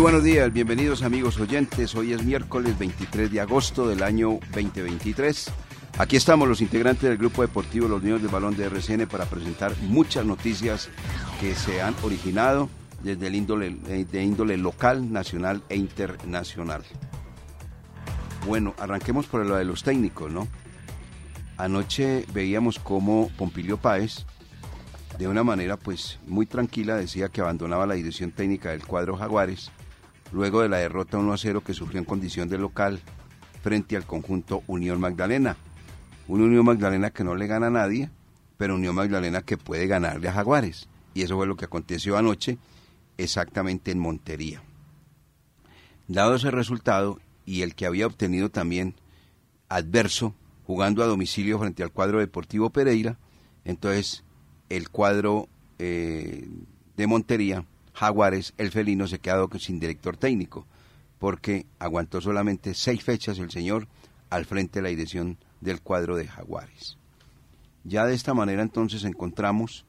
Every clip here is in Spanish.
Muy buenos días, bienvenidos amigos oyentes. Hoy es miércoles 23 de agosto del año 2023. Aquí estamos los integrantes del grupo deportivo Los Niños del Balón de RCN para presentar muchas noticias que se han originado desde el índole, eh, índole local, nacional e internacional. Bueno, arranquemos por lo de los técnicos, ¿no? Anoche veíamos cómo Pompilio Páez, de una manera pues muy tranquila, decía que abandonaba la dirección técnica del cuadro Jaguares luego de la derrota 1 a 0 que sufrió en condición de local frente al conjunto Unión Magdalena. Un Unión Magdalena que no le gana a nadie, pero Unión Magdalena que puede ganarle a Jaguares. Y eso fue lo que aconteció anoche exactamente en Montería. Dado ese resultado y el que había obtenido también adverso jugando a domicilio frente al cuadro Deportivo Pereira, entonces el cuadro eh, de Montería Jaguares, el felino se quedó sin director técnico, porque aguantó solamente seis fechas el señor al frente de la dirección del cuadro de Jaguares. Ya de esta manera entonces encontramos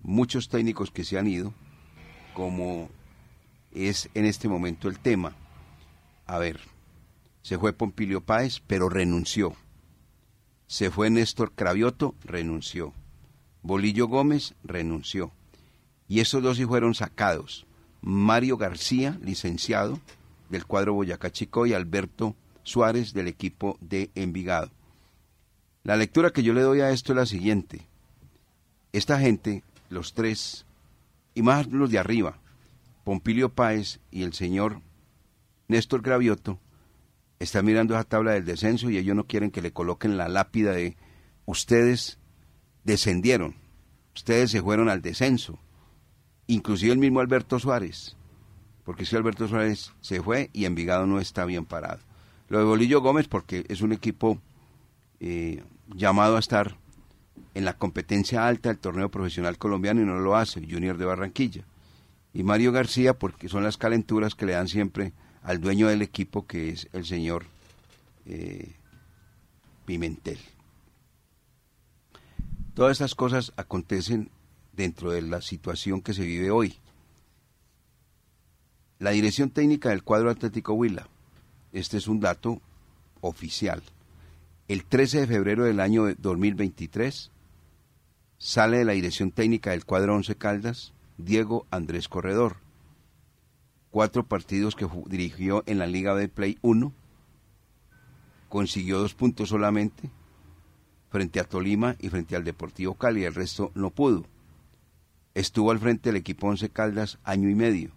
muchos técnicos que se han ido, como es en este momento el tema. A ver, se fue Pompilio Páez, pero renunció. Se fue Néstor Cravioto, renunció. Bolillo Gómez, renunció y esos dos sí fueron sacados. Mario García, licenciado del cuadro Boyacá Chico, y Alberto Suárez del equipo de Envigado. La lectura que yo le doy a esto es la siguiente. Esta gente, los tres, y más los de arriba, Pompilio Páez y el señor Néstor Gravioto, están mirando esa tabla del descenso y ellos no quieren que le coloquen la lápida de ustedes descendieron, ustedes se fueron al descenso inclusive el mismo Alberto Suárez, porque si Alberto Suárez se fue y Envigado no está bien parado. Lo de Bolillo Gómez porque es un equipo eh, llamado a estar en la competencia alta del torneo profesional colombiano y no lo hace, Junior de Barranquilla. Y Mario García porque son las calenturas que le dan siempre al dueño del equipo que es el señor eh, Pimentel. Todas estas cosas acontecen dentro de la situación que se vive hoy. La dirección técnica del cuadro Atlético Huila, este es un dato oficial. El 13 de febrero del año 2023 sale de la dirección técnica del cuadro Once Caldas Diego Andrés Corredor. Cuatro partidos que dirigió en la Liga de Play 1. Consiguió dos puntos solamente frente a Tolima y frente al Deportivo Cali. El resto no pudo. Estuvo al frente del equipo Once Caldas año y medio.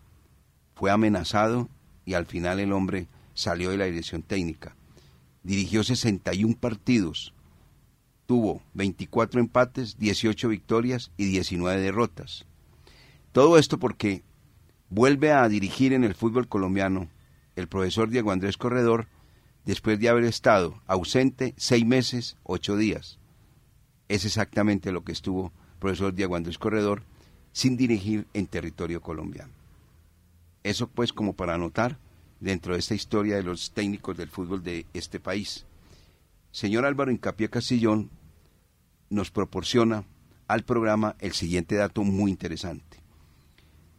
Fue amenazado y al final el hombre salió de la dirección técnica. Dirigió 61 partidos. Tuvo 24 empates, 18 victorias y 19 derrotas. Todo esto porque vuelve a dirigir en el fútbol colombiano el profesor Diego Andrés Corredor después de haber estado ausente seis meses, ocho días. Es exactamente lo que estuvo el profesor Diego Andrés Corredor sin dirigir en territorio colombiano. Eso pues como para anotar dentro de esta historia de los técnicos del fútbol de este país. Señor Álvaro Incapié Castillón nos proporciona al programa el siguiente dato muy interesante.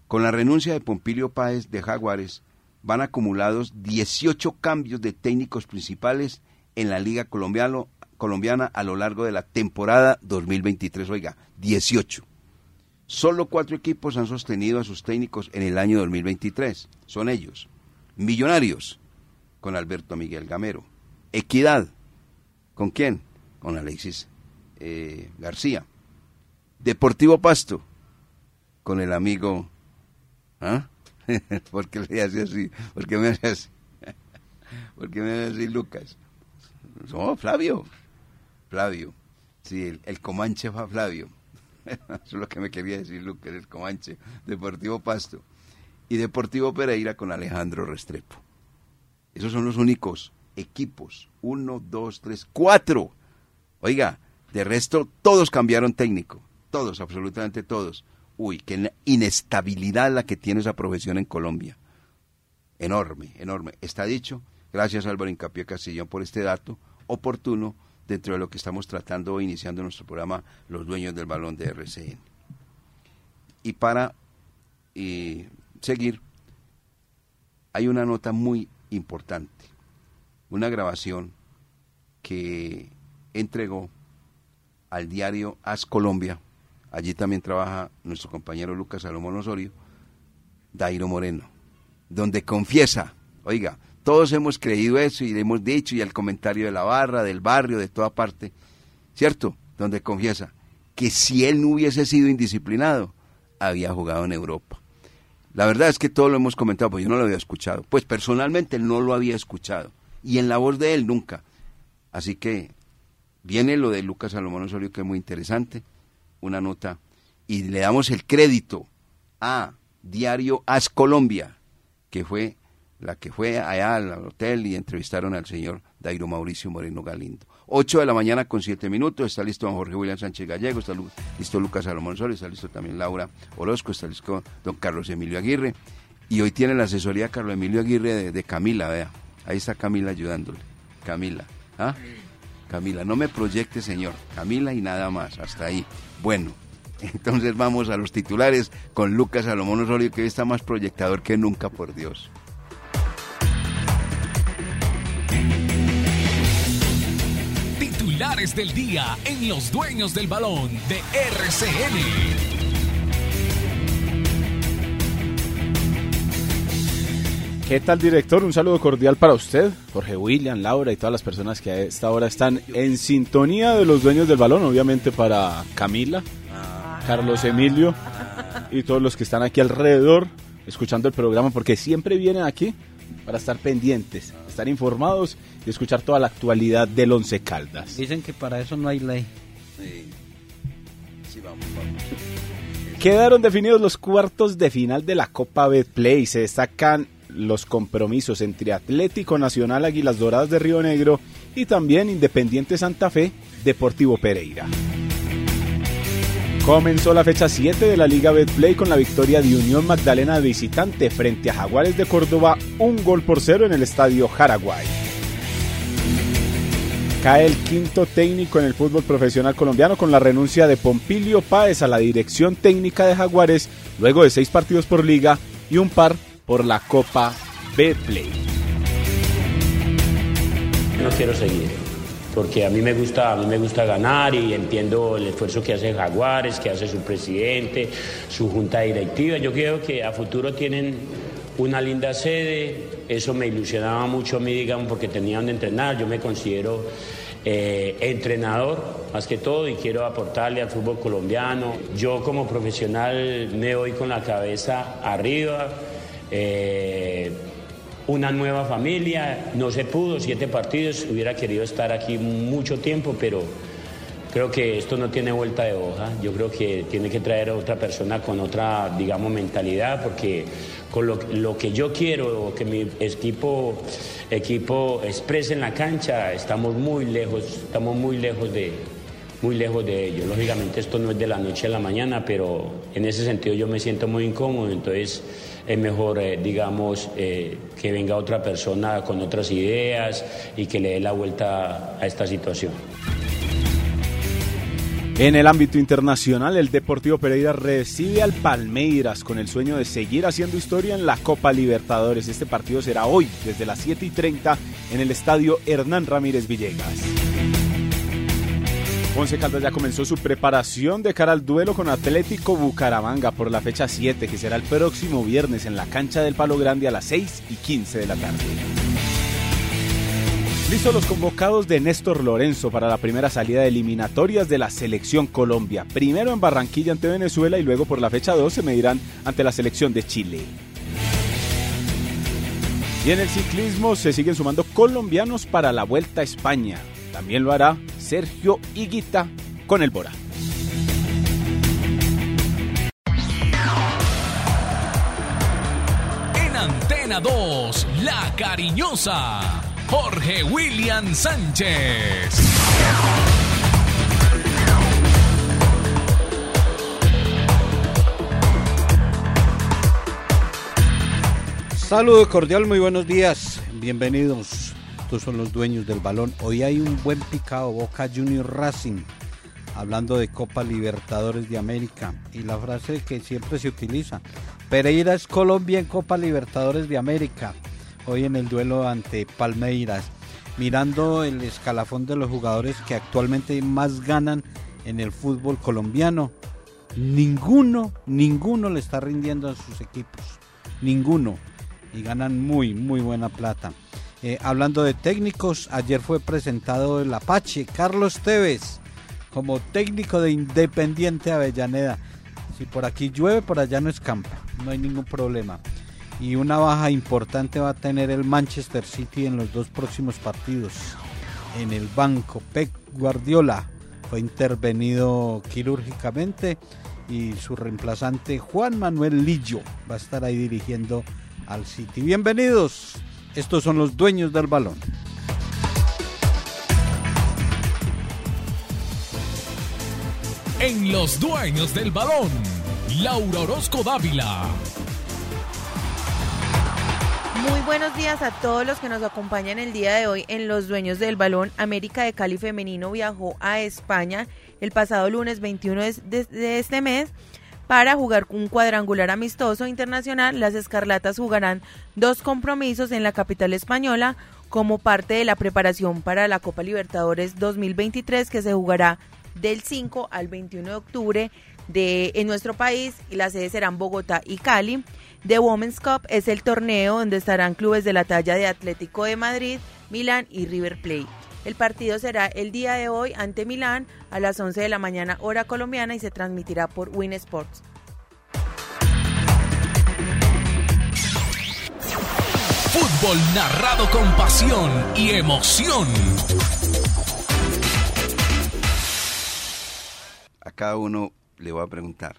Con la renuncia de Pompilio Páez de Jaguares, van acumulados 18 cambios de técnicos principales en la Liga Colombiana a lo largo de la temporada 2023. Oiga, 18. Solo cuatro equipos han sostenido a sus técnicos en el año 2023. Son ellos. Millonarios, con Alberto Miguel Gamero. Equidad, ¿con quién? Con Alexis eh, García. Deportivo Pasto, con el amigo... ¿Ah? ¿Por qué le hace así? ¿Por qué me hace así? ¿Por qué me hace así Lucas? Oh, Flavio. Flavio. Sí, el, el Comanche Flavio. Eso es lo que me quería decir Lucas, el Comanche, Deportivo Pasto y Deportivo Pereira con Alejandro Restrepo. Esos son los únicos equipos. Uno, dos, tres, cuatro. Oiga, de resto todos cambiaron técnico. Todos, absolutamente todos. Uy, qué inestabilidad la que tiene esa profesión en Colombia. Enorme, enorme. Está dicho. Gracias Álvaro Incapié Castillón por este dato oportuno dentro de lo que estamos tratando iniciando nuestro programa Los Dueños del Balón de RCN. Y para eh, seguir, hay una nota muy importante, una grabación que entregó al diario As Colombia, allí también trabaja nuestro compañero Lucas Salomón Osorio, Dairo Moreno, donde confiesa, oiga, todos hemos creído eso y le hemos dicho, y el comentario de la barra, del barrio, de toda parte, ¿cierto? Donde confiesa que si él no hubiese sido indisciplinado, había jugado en Europa. La verdad es que todo lo hemos comentado, pues yo no lo había escuchado. Pues personalmente no lo había escuchado. Y en la voz de él nunca. Así que viene lo de Lucas Salomón Osorio, que es muy interesante. Una nota. Y le damos el crédito a Diario As Colombia, que fue la que fue allá al hotel y entrevistaron al señor Dairo Mauricio Moreno Galindo. 8 de la mañana con 7 minutos, está listo don Jorge William Sánchez Gallego, está listo Lucas Salomón Sol, está listo también Laura Orozco, está listo don Carlos Emilio Aguirre, y hoy tiene la asesoría Carlos Emilio Aguirre de, Camila, vea, ahí está Camila ayudándole, Camila, ¿ah? Camila, no me proyecte señor, Camila y nada más, hasta ahí. Bueno, entonces vamos a los titulares con Lucas Salomón Osorio, que hoy está más proyectador que nunca, por Dios. Del día en Los Dueños del Balón de RCN. ¿Qué tal, director? Un saludo cordial para usted, Jorge William, Laura y todas las personas que a esta hora están en sintonía de los dueños del balón. Obviamente para Camila, Carlos Emilio y todos los que están aquí alrededor escuchando el programa, porque siempre vienen aquí para estar pendientes, estar informados y escuchar toda la actualidad del Once Caldas. Dicen que para eso no hay ley. Sí. vamos, Quedaron definidos los cuartos de final de la Copa Betplay. Se destacan los compromisos entre Atlético Nacional Águilas Doradas de Río Negro y también Independiente Santa Fe Deportivo Pereira. Comenzó la fecha 7 de la Liga Betplay con la victoria de Unión Magdalena de visitante frente a Jaguares de Córdoba, un gol por cero en el estadio Jaraguay. Cae el quinto técnico en el fútbol profesional colombiano con la renuncia de Pompilio Páez a la dirección técnica de Jaguares luego de seis partidos por liga y un par por la Copa Betplay. No quiero seguir porque a mí me gusta, a mí me gusta ganar y entiendo el esfuerzo que hace Jaguares, que hace su presidente, su junta directiva. Yo creo que a futuro tienen una linda sede, eso me ilusionaba mucho a mí, digamos, porque tenía donde entrenar. Yo me considero eh, entrenador más que todo y quiero aportarle al fútbol colombiano. Yo como profesional me voy con la cabeza arriba. Eh, una nueva familia, no se pudo, siete partidos, hubiera querido estar aquí mucho tiempo, pero creo que esto no tiene vuelta de hoja, yo creo que tiene que traer a otra persona con otra, digamos, mentalidad, porque con lo, que yo quiero, que mi equipo, equipo exprese en la cancha, estamos muy lejos, estamos muy lejos de, muy lejos de ello. Lógicamente esto no es de la noche a la mañana, pero en ese sentido yo me siento muy incómodo, entonces es mejor, eh, digamos, eh, que venga otra persona con otras ideas y que le dé la vuelta a esta situación. En el ámbito internacional, el Deportivo Pereira recibe al Palmeiras con el sueño de seguir haciendo historia en la Copa Libertadores. Este partido será hoy, desde las 7 y 30, en el estadio Hernán Ramírez Villegas. Once Caldas ya comenzó su preparación de cara al duelo con Atlético Bucaramanga por la fecha 7, que será el próximo viernes en la cancha del Palo Grande a las 6 y 15 de la tarde. Listos los convocados de Néstor Lorenzo para la primera salida de eliminatorias de la selección Colombia. Primero en Barranquilla ante Venezuela y luego por la fecha 2 se medirán ante la selección de Chile. Y en el ciclismo se siguen sumando colombianos para la Vuelta a España. También lo hará Sergio Higuita con el Bora. En Antena 2, La Cariñosa Jorge William Sánchez. Saludo cordial, muy buenos días. Bienvenidos. Estos son los dueños del balón. Hoy hay un buen picado, Boca Junior Racing, hablando de Copa Libertadores de América. Y la frase que siempre se utiliza, Pereira es Colombia en Copa Libertadores de América. Hoy en el duelo ante Palmeiras. Mirando el escalafón de los jugadores que actualmente más ganan en el fútbol colombiano. Ninguno, ninguno le está rindiendo a sus equipos. Ninguno y ganan muy, muy buena plata. Eh, hablando de técnicos, ayer fue presentado el Apache, Carlos Tevez, como técnico de Independiente Avellaneda. Si por aquí llueve, por allá no escampa, no hay ningún problema. Y una baja importante va a tener el Manchester City en los dos próximos partidos. En el banco, Pep Guardiola fue intervenido quirúrgicamente y su reemplazante Juan Manuel Lillo va a estar ahí dirigiendo al City. Bienvenidos, estos son los dueños del balón. En los dueños del balón, Laura Orozco Dávila. Muy buenos días a todos los que nos acompañan el día de hoy en Los Dueños del Balón. América de Cali Femenino viajó a España el pasado lunes 21 de, de este mes para jugar un cuadrangular amistoso internacional. Las Escarlatas jugarán dos compromisos en la capital española como parte de la preparación para la Copa Libertadores 2023 que se jugará del 5 al 21 de octubre de, en nuestro país y las sedes serán Bogotá y Cali. The Women's Cup es el torneo donde estarán clubes de la talla de Atlético de Madrid, Milán y River Plate. El partido será el día de hoy ante Milán a las 11 de la mañana hora colombiana y se transmitirá por Win Sports. Fútbol narrado con pasión y emoción. A cada uno le voy a preguntar,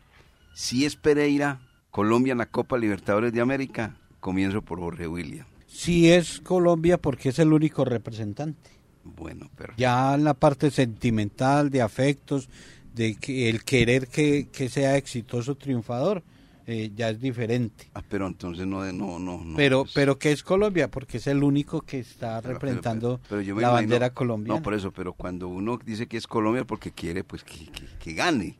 si es Pereira, Colombia en la Copa Libertadores de América, comienzo por Jorge William. Si es Colombia porque es el único representante. Bueno, pero... Ya en la parte sentimental, de afectos, de que el querer que, que sea exitoso, triunfador, eh, ya es diferente. Ah, pero entonces no, no, no. no pero, pues, pero que es Colombia, porque es el único que está pero- representando pero- pero la imagino- bandera colombiana. No, por eso, pero cuando uno dice que es Colombia porque quiere, pues que, que- que gane.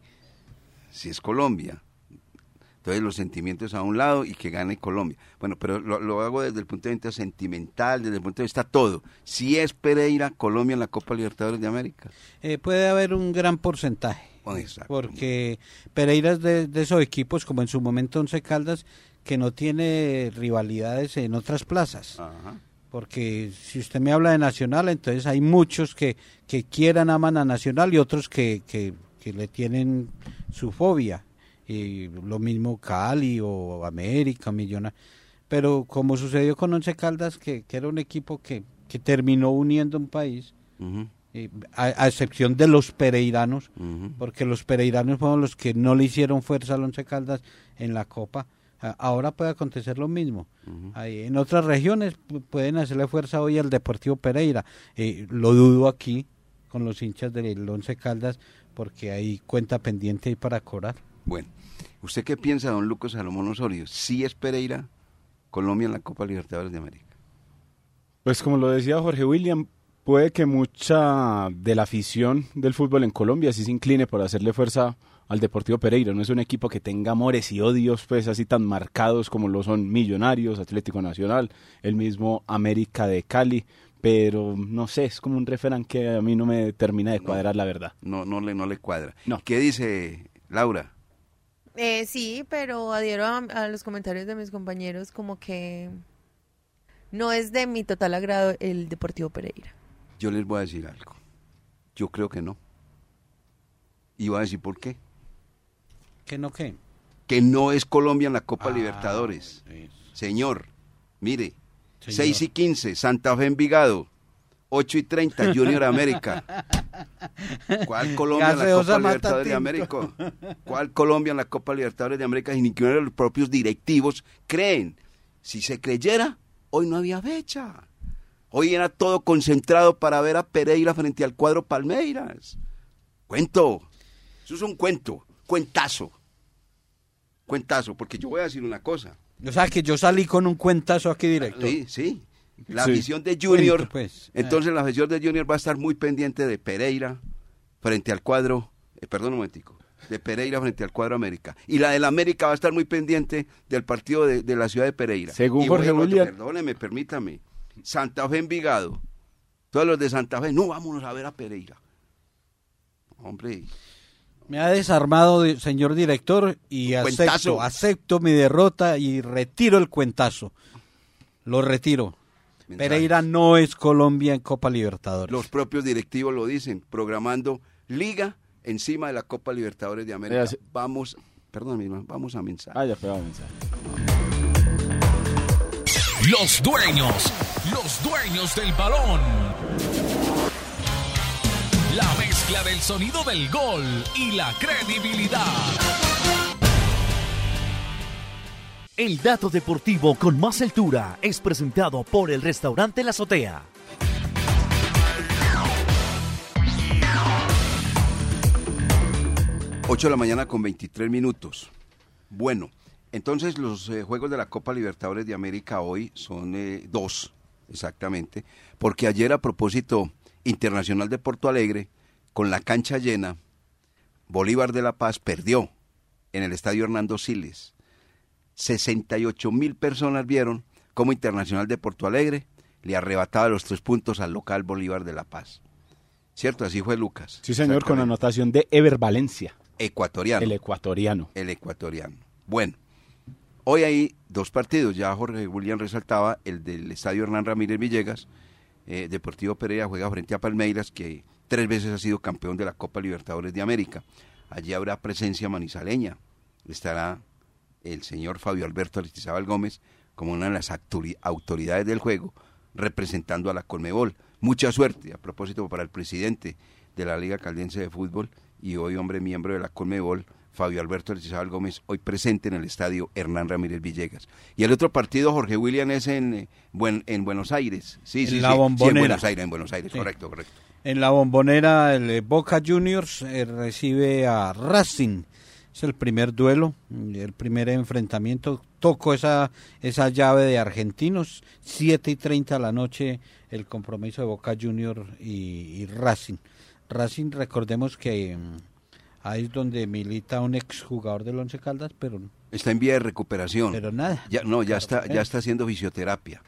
Si es Colombia. Entonces los sentimientos a un lado y que gane Colombia. Bueno, pero lo, lo hago desde el punto de vista sentimental, desde el punto de vista todo. Si es Pereira, Colombia en la Copa Libertadores de América. Eh, puede haber un gran porcentaje. Bueno, exacto. Porque Pereira es de, de esos equipos, como en su momento Once Caldas, que no tiene rivalidades en otras plazas. Ajá. Porque si usted me habla de Nacional, entonces hay muchos que, que quieran, aman a Nacional y otros que, que, que le tienen su fobia. Y lo mismo Cali o América, Millonario. Pero como sucedió con Once Caldas, que, que era un equipo que, que terminó uniendo un país, eh, a, a excepción de los pereiranos, porque los pereiranos fueron los que no le hicieron fuerza al Once Caldas en la Copa. Ahora puede acontecer lo mismo. Ahí, en otras regiones pu- pueden hacerle fuerza hoy al Deportivo Pereira. Eh, lo dudo aquí con los hinchas del Once Caldas porque hay cuenta pendiente ahí para cobrar. Bueno, ¿usted qué piensa, don Lucas Salomón Osorio? Si es Pereira, Colombia en la Copa Libertadores de América. Pues como lo decía Jorge William, puede que mucha de la afición del fútbol en Colombia sí se incline por hacerle fuerza al Deportivo Pereira. No es un equipo que tenga amores y odios pues así tan marcados como lo son Millonarios, Atlético Nacional, el mismo América de Cali, pero no sé, es como un refrán que a mí no me termina de cuadrar la verdad. No, no, le, no le cuadra. No. ¿Qué dice Laura? Eh, sí, pero adhiero a, a los comentarios de mis compañeros como que no es de mi total agrado el Deportivo Pereira. Yo les voy a decir algo. Yo creo que no. Y voy a decir por qué. ¿Qué no qué? Que no es Colombia en la Copa Ah, Libertadores. Señor, mire, Señor. 6 y 15, Santa Fe Envigado. 8 y 30, Junior América. ¿Cuál Colombia en la Copa Libertadores de. América? ¿Cuál Colombia en la Copa Libertadores de América? Y ni que uno de los propios directivos creen. Si se creyera, hoy no había fecha. Hoy era todo concentrado para ver a Pereira frente al cuadro Palmeiras. Cuento. Eso es un cuento. Cuentazo. Cuentazo. Porque yo voy a decir una cosa. O sea, que yo salí con un cuentazo aquí directo. Sí, sí. La Sí. visión de Junior. Pues. Entonces la visión de Junior va a estar muy pendiente de Pereira frente al cuadro. eh, perdón un momentico. De Pereira frente al cuadro América. Y la del América va a estar muy pendiente del partido de, de la ciudad de Pereira. Según Y Jorge William. Perdóneme, permítame. Santa Fe Envigado. Todos los de Santa Fe. No, vámonos a ver a Pereira. Hombre. Me ha desarmado, señor director, y acepto, acepto mi derrota y retiro el cuentazo. Lo retiro. Pereira no es Colombia en Copa Libertadores. Los propios directivos lo dicen, programando liga encima de la Copa Libertadores de América. Vamos, perdón, mi hermano, vamos a mensaje. Ah, ya pegaba mensaje. Los dueños, los dueños del balón. La mezcla del sonido del gol y la credibilidad. El dato deportivo con más altura es presentado por el restaurante La Azotea. 8 de la mañana con 23 minutos. Bueno, entonces los eh, Juegos de la Copa Libertadores de América hoy son eh, dos, exactamente, porque ayer a propósito Internacional de Porto Alegre, con la cancha llena, Bolívar de la Paz perdió en el Estadio Hernando Siles. 68 mil personas vieron cómo Internacional de Porto Alegre le arrebataba los tres puntos al local Bolívar de la Paz. ¿Cierto? Así fue Lucas. Sí, señor, con anotación de Ever Valencia, Ecuatoriano. el ecuatoriano. el ecuatoriano. Bueno, hoy hay dos partidos, ya Jorge William resaltaba, el del Estadio Hernán Ramírez Villegas, eh, Deportivo Pereira juega frente a Palmeiras, que tres veces ha sido campeón de la Copa Libertadores de América. Allí habrá presencia manizaleña, estará el señor Fabio Alberto Aristizábal Gómez como una de las autori- autoridades del juego, representando a la Colmebol. Mucha suerte, a propósito, para el presidente de la Liga Caldense de Fútbol y hoy hombre miembro de la Colmebol, Fabio Alberto Aristizábal Gómez, hoy presente en el estadio Hernán Ramírez Villegas. Y el otro partido, Jorge William, es en, eh, Buen- en Buenos Aires. Sí, En sí, la sí, sí, en Bombonera. Buenos Aires, en Buenos Aires, Sí. correcto, correcto. En la bombonera, el eh, Boca Juniors eh, recibe a Racing. Es el primer duelo, el primer enfrentamiento. Toco esa, esa llave de argentinos. 7 y 30 de la noche el compromiso de Boca Juniors y, y Racing. Racing, recordemos que mm, ahí es donde milita un exjugador del Once Caldas, pero, Está en vía de recuperación. pero nada. Ya, no, ya está, Claro, ya eh. está haciendo fisioterapia.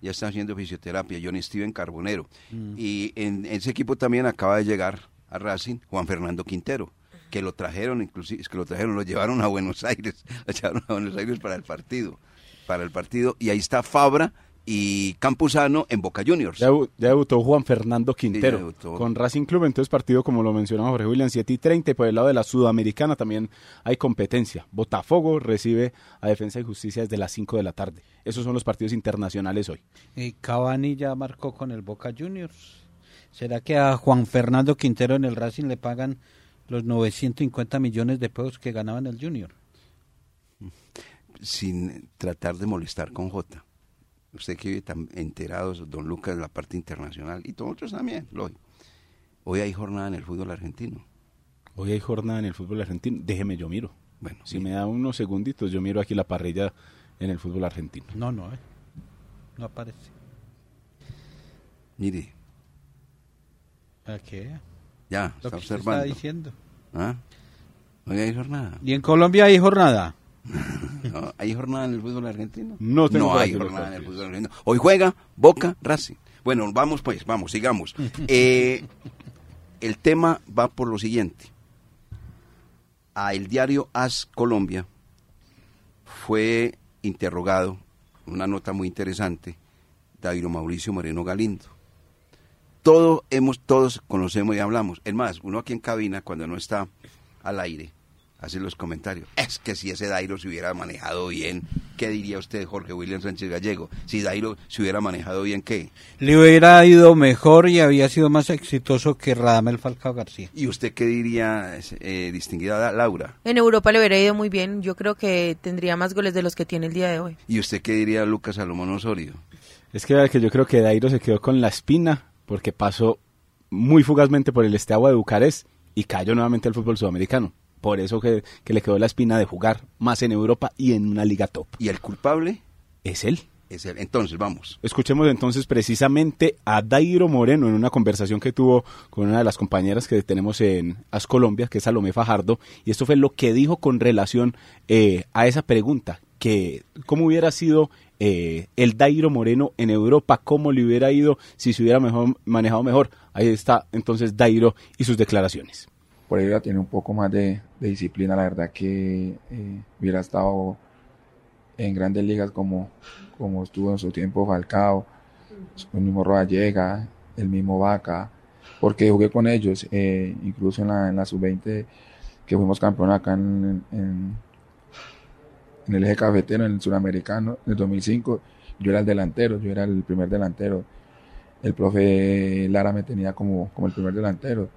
Ya está haciendo fisioterapia. Johnny Steven Carbonero. Mm. Y en ese equipo también acaba de llegar a Racing Juan Fernando Quintero, que lo trajeron, inclusive, es que lo trajeron, lo llevaron a Buenos Aires, lo llevaron a Buenos Aires para el partido, para el partido. Y ahí está Fabra y Campuzano en Boca Juniors. Ya, debu- ya debutó Juan Fernando Quintero con Racing Club, entonces partido como lo mencionaba Jorge William, 7 y 30, y por el lado de la Sudamericana también hay competencia. Botafogo recibe a Defensa y Justicia desde las 5 de la tarde. Esos son los partidos internacionales hoy. Y Cavani ya marcó con el Boca Juniors. ¿Será que a Juan Fernando Quintero en el Racing le pagan los 950 millones de pesos que ganaba en el Junior? sin tratar de molestar con J. Usted que vive tan enterado, don Lucas, de la parte internacional, y todos otros también, lógico. Hoy hay jornada en el fútbol argentino. Hoy hay jornada en el fútbol argentino. Déjeme, yo miro. Bueno, Si me da unos segunditos, yo miro aquí la parrilla en el fútbol argentino. No, no, eh. no aparece. mire, ¿A qué? Ya, Lo está que usted está observando. diciendo. ¿Ah? Hoy hay jornada. ¿Y en Colombia hay jornada? No, ¿Hay jornada en el fútbol argentino? No tengo por hay jornada en el fútbol argentino. Hoy juega Boca Racing. Bueno, vamos pues, vamos, sigamos. Eh, el tema va por lo siguiente. A el diario As Colombia fue interrogado, una nota muy interesante, David Mauricio Moreno Galindo. Todo hemos, todos conocemos y hablamos. Es más, uno aquí en cabina, cuando no está al aire, hace los comentarios. Es que si ese Dairo se hubiera manejado bien, ¿qué diría usted, Jorge William Sánchez Gallego? Si Dairo se hubiera manejado bien, ¿qué? Le hubiera ido mejor y había sido más exitoso que Radamel Falcao García. ¿Y usted qué diría, eh, distinguida Laura? En Europa le hubiera ido muy bien. Yo creo que tendría más goles de los que tiene el día de hoy. ¿Y usted qué diría Lucas Salomón Osorio? Es que, que yo creo que Dairo se quedó con la espina porque pasó muy fugazmente por el Esteagua de Bucarest y cayó nuevamente al fútbol sudamericano. Por eso que, que le quedó la espina de jugar más en Europa y en una liga top. ¿Y el culpable? Es él. Es él. Entonces, vamos. Escuchemos entonces precisamente a Dairo Moreno en una conversación que tuvo con una de las compañeras que tenemos en As Colombia, que es Salomé Fajardo, y esto fue lo que dijo con relación eh, a esa pregunta, que cómo hubiera sido eh, el Dairo Moreno en Europa, cómo le hubiera ido si se hubiera mejor, manejado mejor. Ahí está entonces Dairo y sus declaraciones. Por ello tiene un poco más de, disciplina, la verdad que eh, hubiera estado en grandes ligas como, como estuvo en su tiempo Falcao, el mismo Rodallega, el mismo Vaca, porque jugué con ellos, eh, incluso en la, en la sub-20 que fuimos campeón acá en, en, el eje cafetero, en el suramericano, en el 2005, yo era el delantero, yo era el primer delantero. El profe Lara me tenía como, como el primer delantero.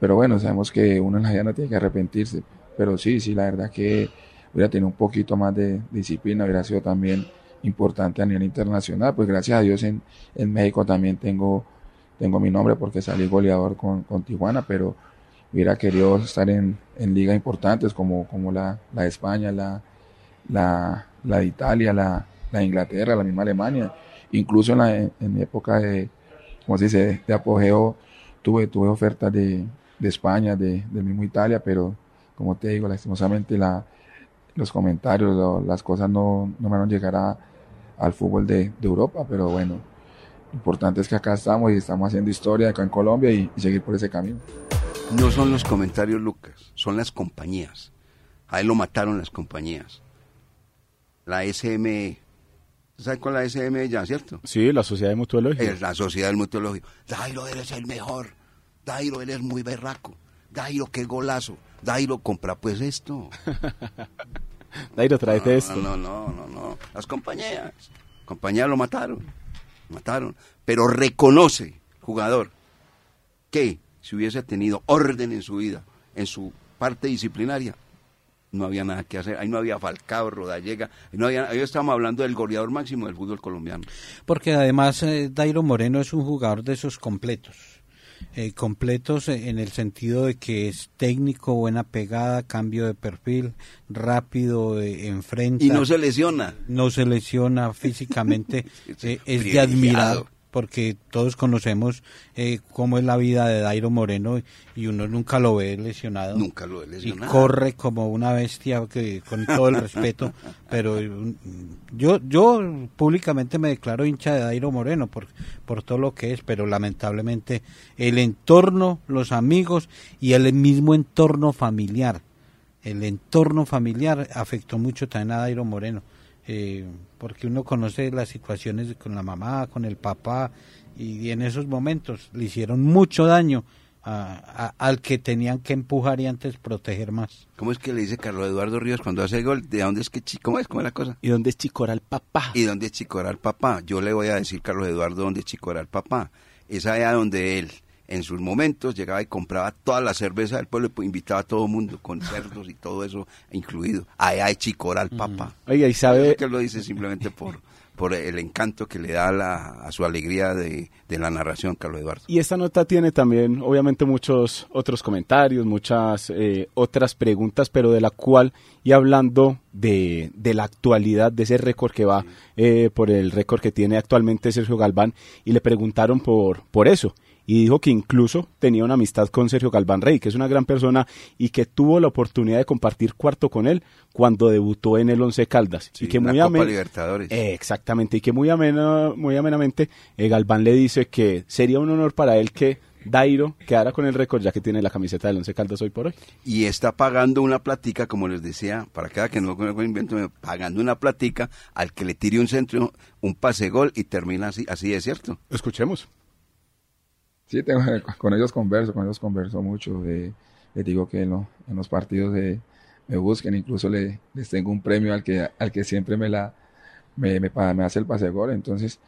Pero bueno, sabemos que uno en la vida no tiene que arrepentirse. Pero sí, sí, la verdad que hubiera tenido un poquito más de disciplina, hubiera sido también importante a nivel internacional, pues gracias a Dios en, en México también tengo, tengo mi nombre porque salí goleador con, con Tijuana, pero hubiera querido estar en, en ligas importantes como, como la, la España, la, la, la de Italia, la, la Inglaterra, la misma Alemania, incluso en, la, en mi época de, como se dice, de apogeo, tuve, tuve ofertas de, de España, de, de mismo Italia, pero como te digo, lastimosamente la, los comentarios, las cosas no, no me van a llegar a, al fútbol de, de, Europa, pero bueno, lo importante es que acá estamos y estamos haciendo historia acá en Colombia y, y, seguir por ese camino. No son los comentarios, Lucas, son las compañías. A él lo mataron las compañías. La SM, ¿sabes cuál es la SM ya, cierto? Sí, la Sociedad de Mutuología. Es la Sociedad del Mutuológico. Dairo, eres el mejor. Dairo, eres muy berraco. Dairo, qué golazo. Dairo, compra pues esto. Dairo, tráete no, esto. No, no, no, no. Las compañías. Compañías lo mataron. Lo mataron. Pero reconoce, jugador, que si hubiese tenido orden en su vida, en su parte disciplinaria, no había nada que hacer. Ahí no había Falcao, Rodallega. No había, ahí estábamos hablando del goleador máximo del fútbol colombiano. Porque además eh, Dairo Moreno es un jugador de esos completos. Eh, completos en el sentido de que es técnico, buena pegada, cambio de perfil, rápido, eh, enfrenta. Y no se lesiona. No se lesiona físicamente, eh, es de admirar porque todos conocemos eh, cómo es la vida de Dairo Moreno y uno nunca lo ve lesionado. Nunca lo ve lesionado. Y corre como una bestia, que, con todo el respeto, pero yo yo públicamente me declaro hincha de Dairo Moreno por, por todo lo que es, pero lamentablemente el entorno, los amigos y el mismo entorno familiar, el entorno familiar afectó mucho también a Dairo Moreno eh, porque uno conoce las situaciones con la mamá, con el papá, y en esos momentos le hicieron mucho daño a, a, al que tenían que empujar y antes proteger más. ¿Cómo es que le dice Carlos Eduardo Ríos cuando hace el gol? ¿De dónde es que cómo es? ¿Cómo es la cosa? ¿Y dónde es Chicoral papá? ¿Y dónde es Chicoral papá? Yo le voy a decir, Carlos Eduardo, dónde es Chicoral papá. Es allá donde él en sus momentos llegaba y compraba toda la cerveza del pueblo y invitaba a todo el mundo con cerdos y todo eso incluido. Allá hay chicoral, papá. Oiga, y sabe... que lo dice simplemente por, por el encanto que le da la, a su alegría de, de, la narración, Carlos Eduardo. Y esta nota tiene también, obviamente, muchos otros comentarios, muchas eh, otras preguntas, pero de la cual, y hablando de, de la actualidad, de ese récord que va sí. eh, por el récord que tiene actualmente Sergio Galván, y le preguntaron por, por eso y dijo que incluso tenía una amistad con Sergio Galván Rey, que es una gran persona y que tuvo la oportunidad de compartir cuarto con él cuando debutó en el Once Caldas sí, y que muy amen... Libertadores. Eh, exactamente y que muy amena, muy amenamente eh, Galván le dice que sería un honor para él que Dairo quedara con el récord ya que tiene la camiseta del Once Caldas hoy por hoy. Y está pagando una platica, como les decía, para cada que no me invento, pagando una platica al que le tire un centro, un pase gol y termina así, así es cierto. Escuchemos. Sí, tengo, con ellos converso, con ellos converso mucho. Eh, les digo que en, lo, en los partidos de, me busquen, incluso le, les tengo un premio al que, al que siempre me, la, me, me, me hace el pase gol. Entonces,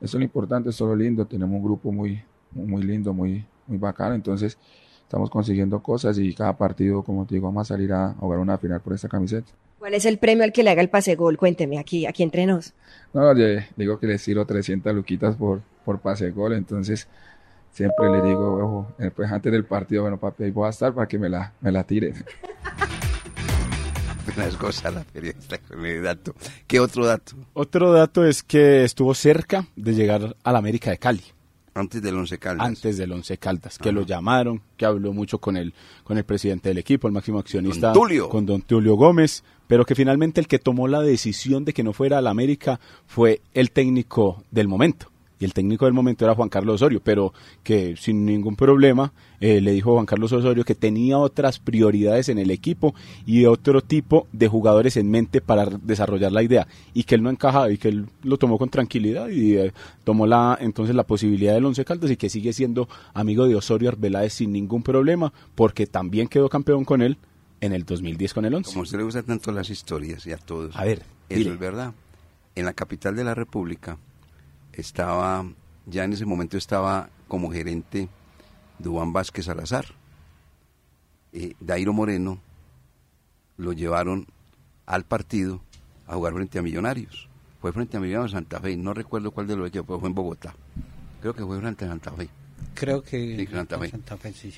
eso es lo importante, eso es lo lindo. Tenemos un grupo muy, muy lindo, muy, muy bacano. Entonces, estamos consiguiendo cosas y cada partido, como te digo, vamos a salir a jugar una final por esta camiseta. ¿Cuál es el premio al que le haga el pase gol? Cuénteme aquí, aquí entre nos. No, yo digo que les tiro 300 luquitas por, por pase gol, entonces siempre le digo, ojo, eh, pues antes del partido, bueno, papi, ahí voy a estar para que me la, me la tire. Apenas goza la periodista con el dato. ¿Qué otro dato? Otro dato es que estuvo cerca de llegar a la América de Cali. Antes del Once Caldas. Antes del Once Caldas, que lo llamaron, que habló mucho con el, con el presidente del equipo, el máximo accionista. Don Tulio. Con don Tulio Gómez, pero que finalmente el que tomó la decisión de que no fuera a la América fue el técnico del momento. Y el técnico del momento era Juan Carlos Osorio, pero que sin ningún problema eh, le dijo Juan Carlos Osorio que tenía otras prioridades en el equipo y otro tipo de jugadores en mente para desarrollar la idea y que él no encajaba y que él lo tomó con tranquilidad y eh, tomó la entonces la posibilidad del Once Caldas y que sigue siendo amigo de Osorio Arbeláez sin ningún problema porque también quedó campeón con él en el 2010 con el Once. Como a usted le gusta tanto las historias y a todos. A ver, Eso dile. es verdad. En la capital de la República estaba, ya en ese momento estaba como gerente Dubán Vázquez Salazar. Eh, Dairo Moreno lo llevaron al partido a jugar frente a Millonarios. Fue frente a Millonarios Santa Fe, no recuerdo cuál de los equipos, fue en Bogotá. Creo que fue frente a Santa Fe. Creo que Sí, Santa Fe. Santa Fe, sí.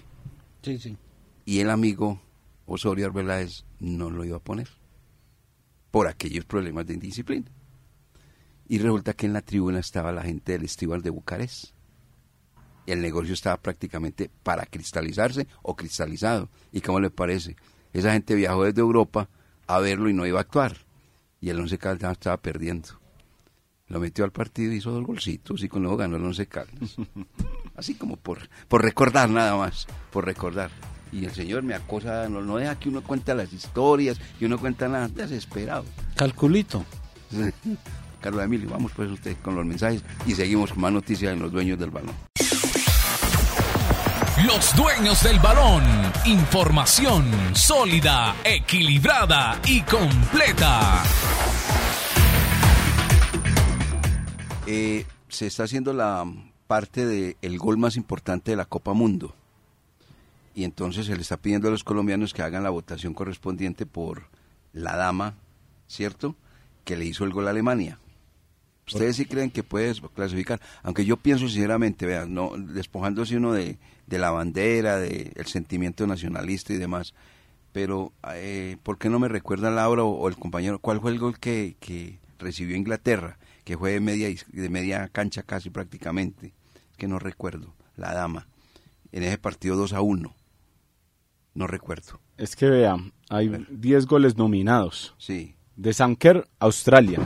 Sí, sí. Y el amigo Osorio Arbeláez no lo iba a poner por aquellos problemas de indisciplina. Y resulta que en la tribuna estaba la gente del Estival de Bucarest. El negocio estaba prácticamente para cristalizarse o cristalizado. ¿Y cómo le parece? Esa gente viajó desde Europa a verlo y no iba a actuar. Y el Once Caldas estaba perdiendo. Lo metió al partido y hizo dos golcitos y con luego ganó el Once Caldas. Así como por, por recordar nada más, por recordar. Y el señor me acosa, no, no deja que uno cuente las historias, que uno cuenta nada, desesperado. Calculito. Carlos Emilio, vamos pues usted con los mensajes y seguimos con más noticias en los dueños del balón. Los dueños del balón. Información sólida, equilibrada y completa. Eh, se está haciendo la parte del gol más importante de la Copa Mundo. Y entonces se le está pidiendo a los colombianos que hagan la votación correspondiente por la dama, ¿cierto? Que le hizo el gol a Alemania. ¿Ustedes sí creen que puedes clasificar? Aunque yo pienso sinceramente, vean, no, despojándose uno de, de la bandera, del sentimiento nacionalista y demás, pero eh, ¿por qué no me recuerda Laura o, o el compañero cuál fue el gol que, que recibió Inglaterra? Que fue de media, de media cancha casi prácticamente, que no recuerdo, la dama, en ese partido 2 a 1, no recuerdo. Es que vean, hay 10 goles nominados. Sí. De Sanker, Australia.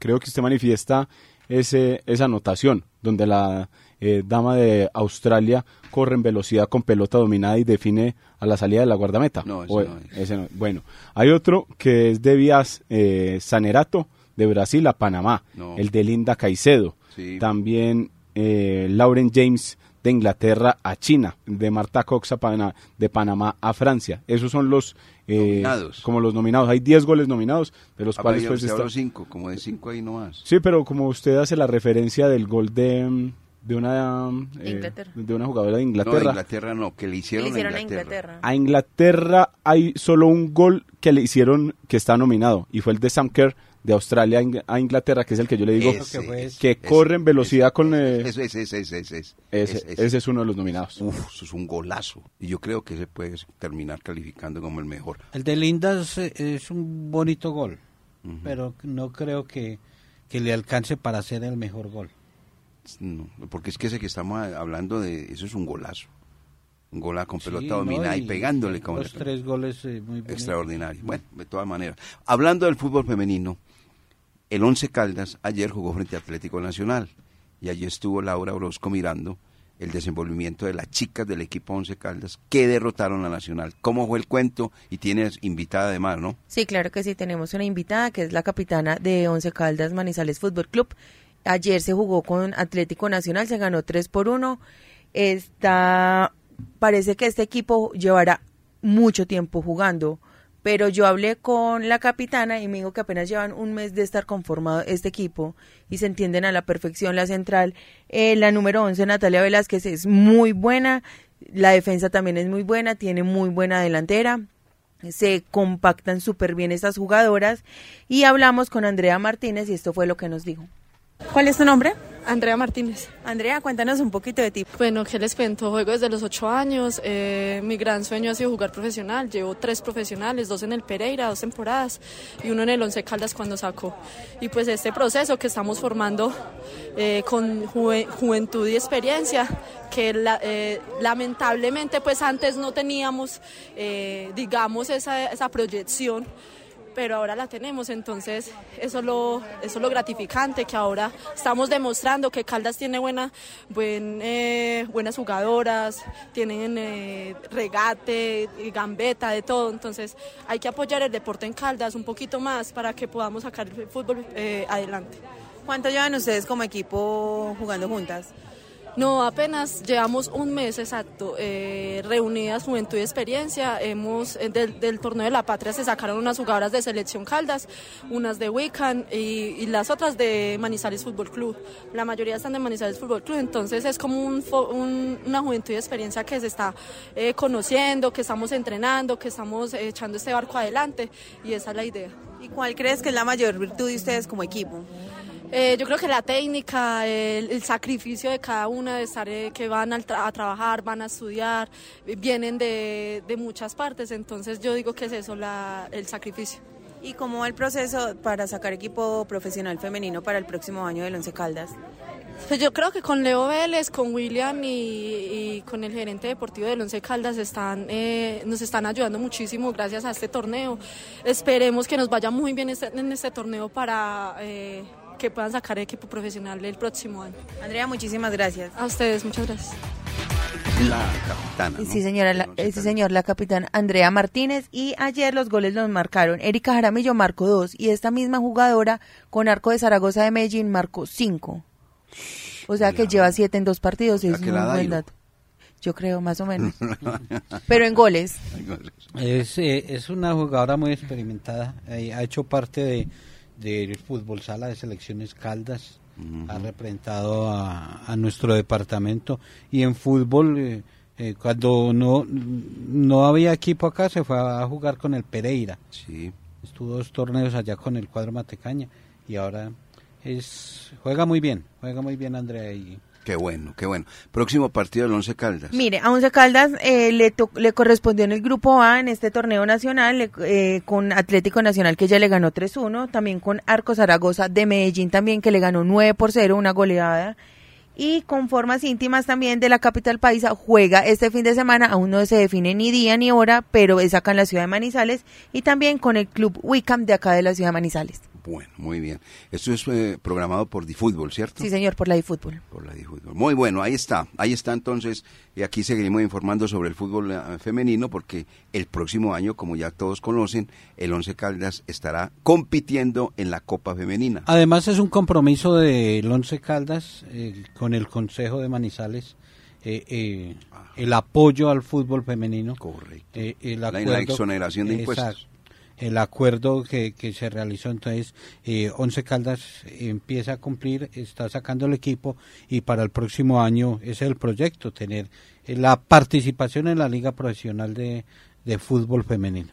Creo que usted manifiesta ese, esa anotación, donde la eh, dama de Australia corre en velocidad con pelota dominada y define a la salida de la guardameta. No, ese O- no es. ese no. Bueno, hay otro que es de Vías eh, Sanerato, de Brasil a Panamá. No. El de Linda Caicedo. Sí. También eh, Lauren James de Inglaterra a China, de Marta Cox a Pana- de Panamá a Francia. Esos son los eh, Nominados. como los nominados. Hay 10 goles nominados, de los Ah, cuales pues está- cinco, como de 5 ahí nomás. Sí, pero como usted hace la referencia del gol de, de una eh, de una jugadora de No, Inglaterra. de Inglaterra no, que le hicieron, le hicieron a a Inglaterra. Inglaterra. A Inglaterra hay solo un gol que le hicieron que está nominado y fue el de Sam Kerr de Australia a Ing- a Inglaterra, que es el que yo le digo Ese, que ese, que ese, corre en velocidad ese, con eh, Ese, ese, ese, ese, ese, ese, ese, ese. ese es uno de los nominados. Uf, eso es un golazo. Y yo creo que se puede terminar calificando como el mejor. El de Lindas eh, es un bonito gol, pero no creo que, que le alcance para hacer el mejor gol. No, porque es que ese que estamos hablando de, eso es un golazo. Un golazo con pelota Sí, dominada ¿no? y, pegándole como Los tres goles eh, muy extraordinario. Bueno, de todas maneras. Hablando del fútbol femenino, el Once Caldas ayer jugó frente a Atlético Nacional y allí estuvo Laura Orozco mirando el desenvolvimiento de las chicas del equipo Once Caldas que derrotaron a Nacional. ¿Cómo fue el cuento? Y tienes invitada además, ¿no? Sí, claro que sí, tenemos una invitada que es la capitana de Once Caldas Manizales Fútbol Club. Ayer se jugó con Atlético Nacional, se ganó 3 por 1. Está, parece que este equipo llevará mucho tiempo jugando, pero yo hablé con la capitana y me dijo que apenas llevan un mes de estar conformado este equipo y se entienden a la perfección la central. Eh, la número 11, Natalia Velázquez, es muy buena, la defensa también es muy buena, tiene muy buena delantera se compactan súper bien estas jugadoras y hablamos con Andrea Martínez y esto fue lo que nos dijo. ¿Cuál es tu nombre? Andrea Martínez. Andrea, cuéntanos un poquito de ti. Bueno, ¿qué les cuento? Juego desde los ocho años. Eh, mi gran sueño ha sido jugar profesional. Llevo tres profesionales, dos en el Pereira, dos temporadas y uno en el Once Caldas cuando sacó. Y pues este proceso que estamos formando eh, con juventud y experiencia, que eh, lamentablemente pues antes no teníamos, digamos, esa, esa proyección pero ahora la tenemos, entonces eso es lo, eso es lo gratificante, que ahora estamos demostrando que Caldas tiene buena, buen, eh, buenas jugadoras, tienen eh, regate, gambeta, de todo, entonces hay que apoyar el deporte en Caldas un poquito más para que podamos sacar el fútbol eh, adelante. ¿Cuánto llevan ustedes como equipo jugando juntas? No, apenas llevamos un mes exacto eh, reunidas Juventud y Experiencia. Hemos eh, del, torneo de la Patria se sacaron unas jugadoras de selección Caldas, unas de Wiccan y, las otras de Manizales Fútbol Club. La mayoría están de Manizales Fútbol Club, entonces es como una Juventud y Experiencia que se está eh, conociendo, que estamos entrenando, que estamos echando este barco adelante y esa es la idea. ¿Y cuál crees que es la mayor virtud de ustedes como equipo? Eh, yo creo que la técnica, el, sacrificio de cada una, de estar eh, que van a, trabajar, van a estudiar, vienen de, muchas partes, entonces yo digo que es eso, el sacrificio. ¿Y cómo va el proceso para sacar equipo profesional femenino para el próximo año del Once Caldas? Pues yo creo que con Leo Vélez, con William y, con el gerente deportivo del Once Caldas están, eh, nos están ayudando muchísimo gracias a este torneo. Esperemos que nos vaya muy bien este, en este torneo para que puedan sacar equipo profesional el próximo año. Andrea, muchísimas gracias. A ustedes, muchas gracias. La capitana. Sí, señora, la, sí, señor, la capitana Andrea Martínez. Y ayer los goles los marcaron. Erika Jaramillo marcó dos. Y esta misma jugadora con arco de Zaragoza de Medellín marcó cinco. O sea que lleva siete en dos partidos. Es un buen dato. Yo creo, más o menos. Pero en goles. Es, eh, es una jugadora muy experimentada. Eh, ha hecho parte de del fútbol sala de selecciones Caldas, ha representado a, nuestro departamento y en fútbol eh, eh, cuando no no había equipo acá se fue a, jugar con el Pereira. Sí. Estuvo dos torneos allá con el cuadro Matecaña y ahora es juega muy bien, juega muy bien Andrea y Qué bueno, qué bueno. Próximo partido del Once Caldas. Mire, a Once Caldas eh, le, le correspondió en el grupo A en este torneo nacional eh, con Atlético Nacional que ya le ganó 3-1, también con Arco Zaragoza de Medellín también que le ganó 9 por 0, una goleada. Y con formas íntimas también de la capital paisa juega este fin de semana, aún no se define ni día ni hora, pero es acá en la ciudad de Manizales y también con el club Wicam de acá de la ciudad de Manizales. Bueno, muy bien. Esto es eh, programado por Difútbol, ¿cierto? Sí, señor, por la Difútbol. Por la Difútbol. Muy bueno, ahí está. Ahí está entonces. Y aquí seguiremos informando sobre el fútbol eh, femenino porque el próximo año, como ya todos conocen, el Once Caldas estará compitiendo en la Copa Femenina. Además es un compromiso del Once Caldas con el Consejo de Manizales. Eh, el apoyo al fútbol femenino. Correcto. la, exoneración de impuestos el acuerdo que, que se realizó. Entonces, eh, Once Caldas empieza a cumplir, está sacando el equipo y para el próximo año es el proyecto, tener eh, la participación en la Liga Profesional de, Fútbol Femenino.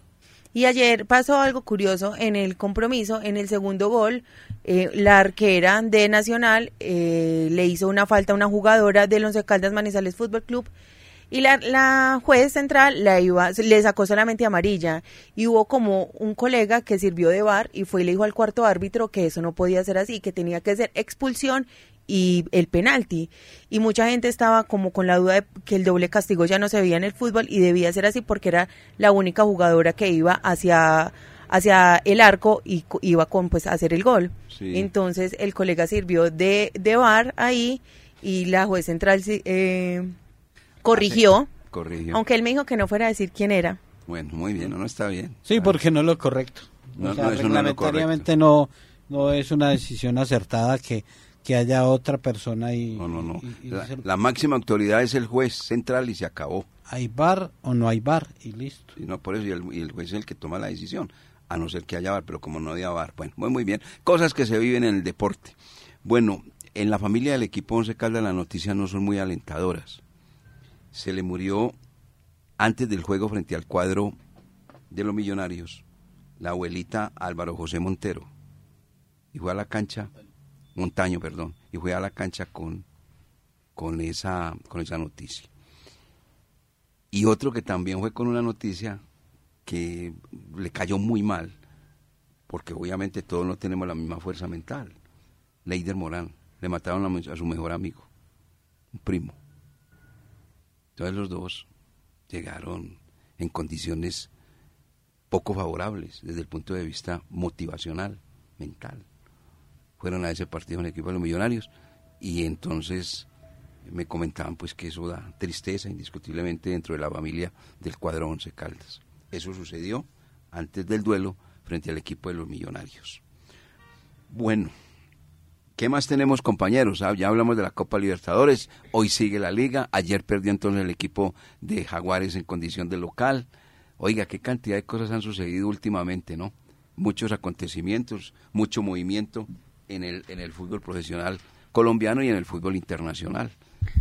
Y ayer pasó algo curioso en el compromiso, en el segundo gol, eh, la arquera de Nacional eh, le hizo una falta a una jugadora del Once Caldas Manizales Fútbol Club y la, la juez central la iba, le sacó solamente amarilla y hubo como un colega que sirvió de bar y fue y le dijo al cuarto árbitro que eso no podía ser así, que tenía que ser expulsión y el penalti. Y mucha gente estaba como con la duda de que el doble castigo ya no se veía en el fútbol y debía ser así porque era la única jugadora que iba hacia hacia el arco y iba con pues a hacer el gol. Entonces el colega sirvió de, de bar ahí y la juez central eh, corrigió, corrigió. Aunque él me dijo que no fuera a decir quién era. Bueno, muy bien, no, está bien. Sí, porque no es lo correcto. No, no, es no, no, es una decisión acertada que, que haya otra persona y... No, no, no. la, máxima autoridad es el juez central y se acabó. ¿Hay bar o no hay bar? Y listo. Y no, por eso, y el, juez es el que toma la decisión, a no ser que haya bar, pero como no haya bar. Bueno, muy, muy bien. Cosas que se viven en el deporte. Bueno, en la familia del equipo Once Caldas las noticias no son muy alentadoras se le murió antes del juego frente al cuadro de los millonarios, la abuelita Álvaro José Montero, y fue a la cancha, Montaño, perdón, y fue a la cancha con, con, esa, con esa noticia. Y otro que también fue con una noticia que le cayó muy mal, porque obviamente todos no tenemos la misma fuerza mental. Leider Morán, le mataron a, a su mejor amigo, un primo. Entonces los dos llegaron en condiciones poco favorables desde el punto de vista motivacional, mental. Fueron a ese partido en el equipo de los millonarios y entonces me comentaban pues que eso da tristeza indiscutiblemente dentro de la familia del cuadro Once Caldas. Eso sucedió antes del duelo frente al equipo de los millonarios. Bueno, ¿qué más tenemos compañeros? Ah, ya hablamos de la Copa Libertadores, hoy sigue la liga, ayer perdió entonces el equipo de Jaguares en condición de local. Oiga, qué cantidad de cosas han sucedido últimamente, ¿no? Muchos acontecimientos, mucho movimiento en el, en el fútbol profesional colombiano y en el fútbol internacional.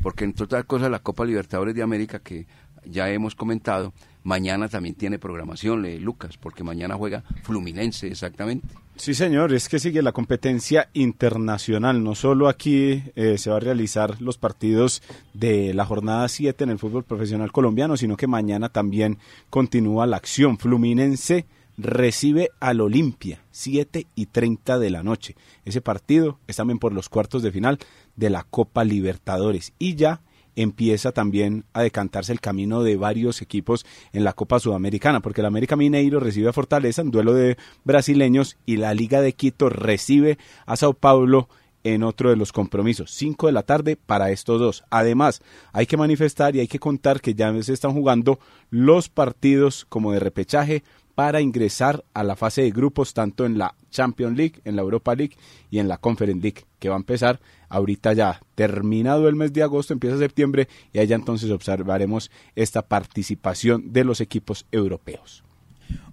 Porque entre otras cosas la Copa Libertadores de América que ya hemos comentado, mañana también tiene programación, Lucas, porque mañana juega Fluminense exactamente. Sí, señor, es que sigue la competencia internacional. No solo aquí eh, se va a realizar los partidos de la jornada 7 en el fútbol profesional colombiano, sino que mañana también continúa la acción. Fluminense recibe al Olimpia, 7 y 30 de la noche. Ese partido es también por los cuartos de final de la Copa Libertadores. Y ya empieza también a decantarse el camino de varios equipos en la Copa Sudamericana, porque el América Mineiro recibe a Fortaleza en duelo de brasileños y la Liga de Quito recibe a Sao Paulo en otro de los compromisos. 5 de la tarde para estos dos. Además, hay que manifestar y hay que contar que ya se están jugando los partidos como de repechaje para ingresar a la fase de grupos tanto en la Champions League, en la Europa League y en la Conference League, que va a empezar ahorita ya terminado el mes de agosto, empieza septiembre y allá entonces observaremos esta participación de los equipos europeos.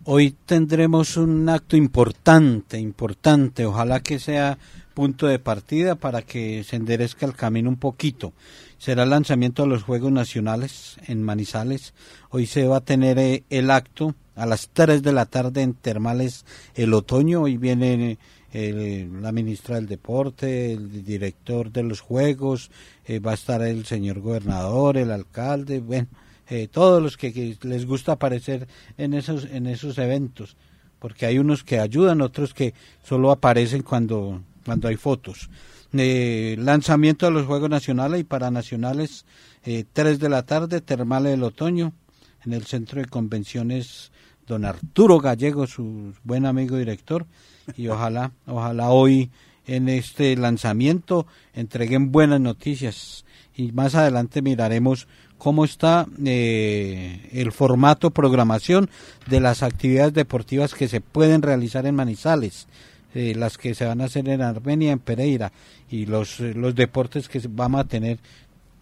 Hoy tendremos un acto importante, importante, ojalá que sea punto de partida para que se enderezca el camino un poquito. Será el lanzamiento de los Juegos Nacionales en Manizales. Hoy se va a tener eh, el acto a las 3 de la tarde en Termales el otoño. Hoy viene eh, la ministra del Deporte, el director de los Juegos, eh, va a estar el señor gobernador, el alcalde, bueno, eh, todos los que, les gusta aparecer en esos, en esos eventos, porque hay unos que ayudan, otros que solo aparecen cuando, cuando hay fotos. lanzamiento de los Juegos Nacionales y Paranacionales, 3 de la tarde, Termales del Otoño, en el Centro de Convenciones don Arturo Gallego, su buen amigo director, y ojalá, ojalá hoy en este lanzamiento entreguen buenas noticias y más adelante miraremos cómo está eh, el formato programación de las actividades deportivas que se pueden realizar en Manizales, eh, las que se van a hacer en Armenia, en Pereira y los, los deportes que vamos a tener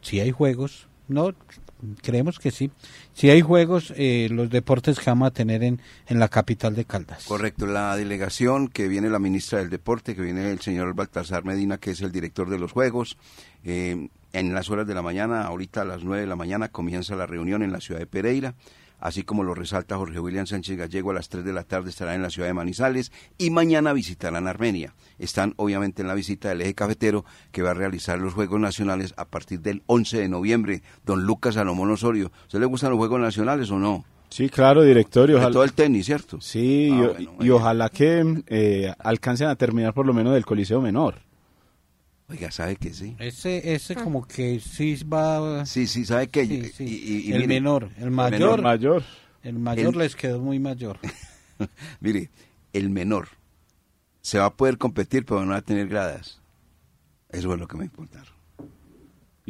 si hay juegos, no creemos que sí. Si hay juegos, eh, los deportes que vamos a tener en, en la capital de Caldas. Correcto, la delegación que viene la ministra del Deporte, que viene el señor Baltasar Medina, que es el director de los juegos. Eh, en las horas de la mañana, ahorita a las nueve de la mañana, comienza la reunión en la ciudad de Pereira así como lo resalta Jorge William Sánchez Gallego, a las 3 de la tarde estará en la ciudad de Manizales y mañana visitarán Armenia. Están obviamente en la visita del eje cafetero que va a realizar los Juegos Nacionales a partir del 11 de noviembre. Don Lucas Salomón Osorio, ¿se le gustan los Juegos Nacionales o no? Sí, claro, directorio. Ojalá... todo el tenis, ¿cierto? Sí, ah, y, ojalá que eh, alcancen a terminar por lo menos del Coliseo Menor. Oiga, ¿sabe que sí? Ese, ese como que sí va... Sí, sí, ¿sabe que Y, el menor, el mayor... El mayor, el mayor les quedó muy mayor. mire, el menor se va a poder competir, pero no va a tener gradas. Eso es lo que me importa.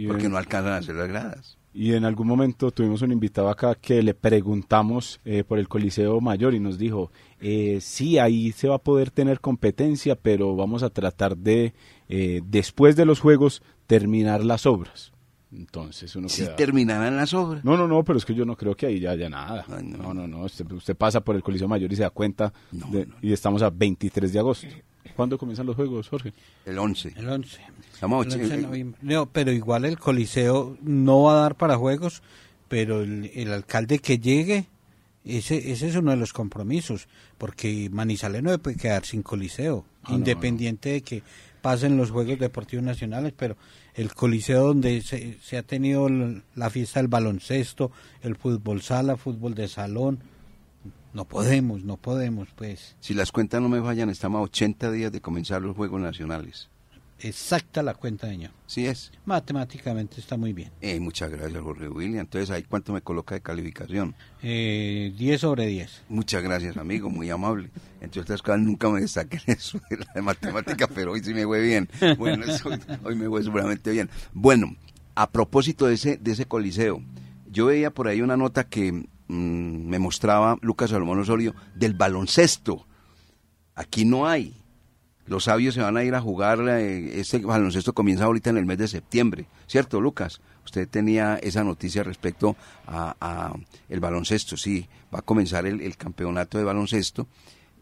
Porque no alcanzan a hacer las gradas. Y en algún momento tuvimos un invitado acá que le preguntamos eh, por el Coliseo Mayor y nos dijo, eh, sí, ahí se va a poder tener competencia, pero vamos a tratar de, eh, después de los Juegos, terminar las obras. Entonces uno ¿Sí terminarán las obras? No, no, no, pero es que yo no creo que ahí ya haya nada. no, no, no, usted, pasa por el Coliseo Mayor y se da cuenta y estamos a 23 de agosto. ¿Cuándo comienzan los juegos, Jorge? El 11. El 11. No, pero igual el Coliseo no va a dar para juegos, pero el, alcalde que llegue Ese, ese es uno de los compromisos, porque Manizales no puede quedar sin coliseo, no, independiente de que pasen los Juegos Deportivos Nacionales, pero el coliseo donde se, se ha tenido la fiesta del baloncesto, el fútbol sala, fútbol de salón, no podemos, no podemos, pues. Si las cuentas no me fallan, estamos a 80 días de comenzar los Juegos Nacionales. Exacta la cuenta, señor. Sí es. Matemáticamente está muy bien. Eh, muchas gracias, Jorge William. Entonces, ¿ahí cuánto me coloca de calificación? Eh, 10 sobre 10. Muchas gracias, amigo, muy amable. Entre otras cosas, nunca me destaqué en eso de la de matemática, pero hoy sí me fue bien. Bueno, eso, hoy me fue seguramente bien. Bueno, a propósito de ese, de ese coliseo, yo veía por ahí una nota que mm, me mostraba Lucas Salomón Osorio del baloncesto. Aquí no hay. Los sabios se van a ir a jugar, eh, este baloncesto comienza ahorita en el mes de septiembre, ¿cierto, Lucas? Usted tenía esa noticia respecto a, el baloncesto, sí, va a comenzar el, campeonato de baloncesto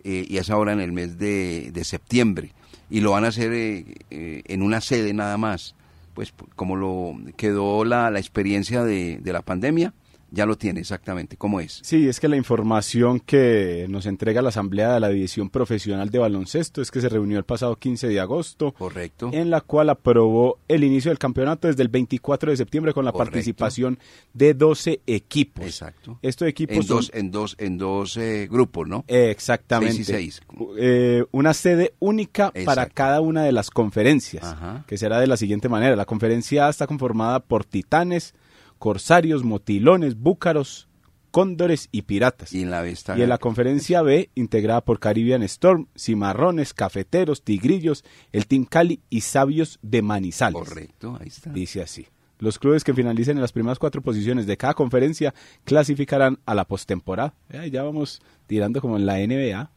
eh, y es ahora en el mes de, septiembre y lo van a hacer eh, eh, en una sede nada más, pues como lo quedó la, la experiencia de la pandemia, ya lo tiene exactamente, ¿cómo es? Sí, es que la información que nos entrega la Asamblea de la División Profesional de Baloncesto es que se reunió el pasado 15 de agosto. Correcto. En la cual aprobó el inicio del campeonato desde el 24 de septiembre con la Correcto. participación de 12 equipos. Exacto. Estos equipos En son- dos, en dos, en dos eh, grupos, ¿no? Exactamente. Seis y seis. Eh, una sede única para cada una de las conferencias, Ajá. que será de la siguiente manera. La conferencia A está conformada por titanes, corsarios, motilones, búcaros, cóndores y piratas. Y en la está- Y en la conferencia B, integrada por Caribbean Storm, cimarrones, cafeteros, tigrillos, el Team Cali y sabios de Manizales. Correcto, ahí está. Dice así. Los clubes que finalicen en las primeras cuatro posiciones de cada conferencia clasificarán a la postemporada. Eh, ya vamos tirando como en la NBA.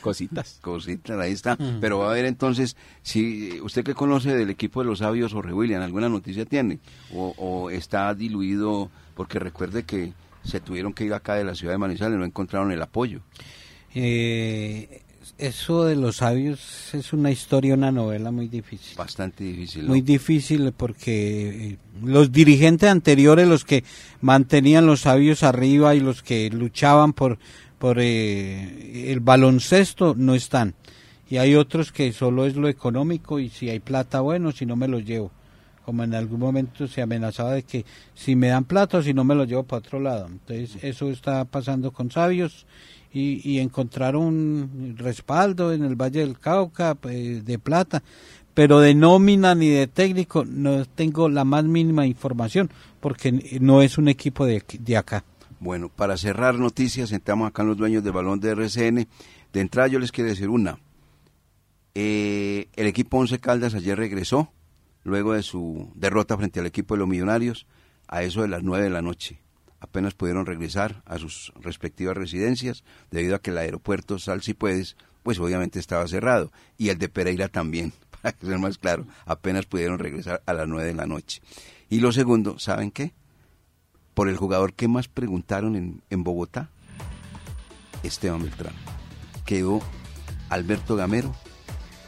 Cositas. Cositas, ahí está. Pero va a ver entonces, si usted que conoce del equipo de los sabios, Jorge William, ¿alguna noticia tiene? O, o está diluido? Porque recuerde que se tuvieron que ir acá de la ciudad de Manizales, no encontraron el apoyo. Eh, eso de los sabios es una historia, una novela muy difícil. Bastante difícil. ¿no? Muy difícil porque eh, los dirigentes anteriores, los que mantenían los sabios arriba y los que luchaban por, por eh, el baloncesto, no están. Y hay otros que solo es lo económico y si hay plata, bueno, si no me los llevo. Como en algún momento se amenazaba de que si me dan plata si no me los llevo para otro lado. Entonces eso está pasando con sabios y, encontrar un respaldo en el Valle del Cauca eh, de plata, pero de nómina ni de técnico no tengo la más mínima información porque no es un equipo de, de acá. Bueno, para cerrar noticias, sentamos acá en los dueños del balón de RCN. De entrada yo les quiero decir una. Eh, el equipo Once Caldas ayer regresó, luego de su derrota frente al equipo de los Millonarios, a eso de las nueve de la noche. Apenas pudieron regresar a sus respectivas residencias, debido a que el aeropuerto Sal Si Puedes, pues obviamente estaba cerrado, y el de Pereira también, para que sea más claro, apenas pudieron regresar a las nueve de la noche. Y lo segundo, ¿saben qué? Por el jugador que más preguntaron en, Bogotá, Esteban Beltrán. Quedó Alberto Gamero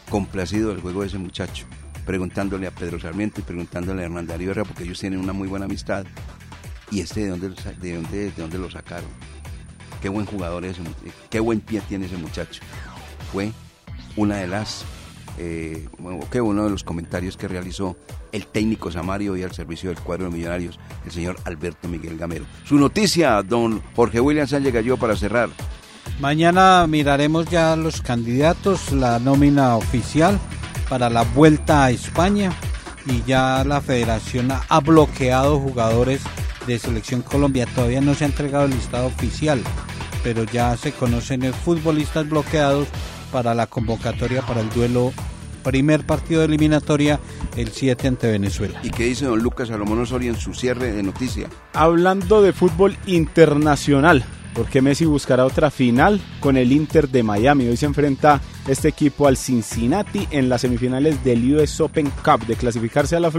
complacido del juego de ese muchacho, preguntándole a Pedro Sarmiento y preguntándole a Hernán Darío porque ellos tienen una muy buena amistad. ¿Y este de dónde, de dónde, de dónde lo sacaron? Qué buen jugador es, qué buen pie tiene ese muchacho. Fue una de las, eh, que uno de los comentarios que realizó el técnico Samario y al servicio del cuadro de millonarios, el señor Alberto Miguel Gamero. Su noticia, don Jorge William Sánchez Galló, para cerrar. Mañana miraremos ya los candidatos, la nómina oficial para la vuelta a España y ya la federación ha- bloqueado jugadores de selección Colombia. Todavía no se ha entregado el listado oficial, pero ya se conocen futbolistas bloqueados para la convocatoria para el duelo primer partido de eliminatoria el 7 ante Venezuela. ¿Y qué dice don Lucas Salomón Osorio en su cierre de noticia? Hablando de fútbol internacional, porque Messi buscará otra final con el Inter de Miami. Hoy se enfrenta este equipo al Cincinnati en las semifinales del US Open Cup. De clasificarse a la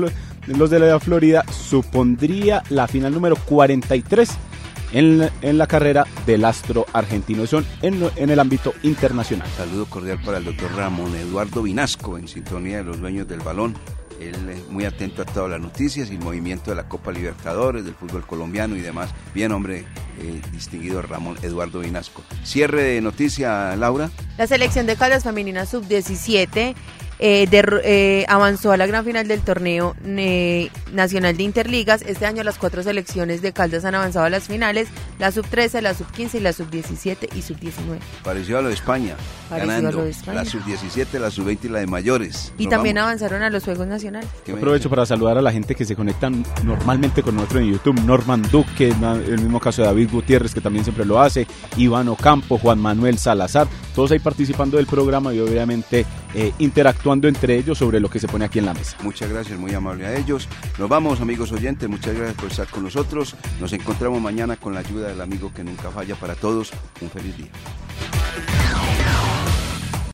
los de la Florida, supondría la final número 43 en la, en la carrera del astro argentino. Son en, en el ámbito internacional. Saludo cordial para el doctor Ramón Eduardo Vinasco, en sintonía de los dueños del balón. Él es muy atento a todas las noticias y el movimiento de la Copa Libertadores, del fútbol colombiano y demás. Bien, hombre, eh, distinguido Ramón Eduardo Vinasco. Cierre de noticia, Laura. La selección de Caldas Femenina Sub-17 eh, de- eh, avanzó a la gran final del torneo eh, nacional de Interligas. Este año las cuatro selecciones de Caldas han avanzado a las finales, la Sub-13, la Sub-15 y la Sub-17 y Sub-19. Pareció a lo de España. Parecido a lo de España. la sub-17, la sub-20 y la de mayores. Y Nos también vamos. avanzaron a los Juegos Nacionales. ¿Qué me Aprovecho para saludar a la gente que se conectan normalmente con nosotros en YouTube. Norman Duque, el mismo caso de David Gutiérrez, que también siempre lo hace. Iván Ocampo, Juan Manuel Salazar. Todos ahí participando del programa y obviamente eh, entre ellos sobre lo que se pone aquí en la mesa. Muchas gracias, muy amable a ellos. Nos vamos, amigos oyentes, muchas gracias por estar con nosotros. Nos encontramos mañana con la ayuda del amigo que nunca falla para todos. Un feliz día.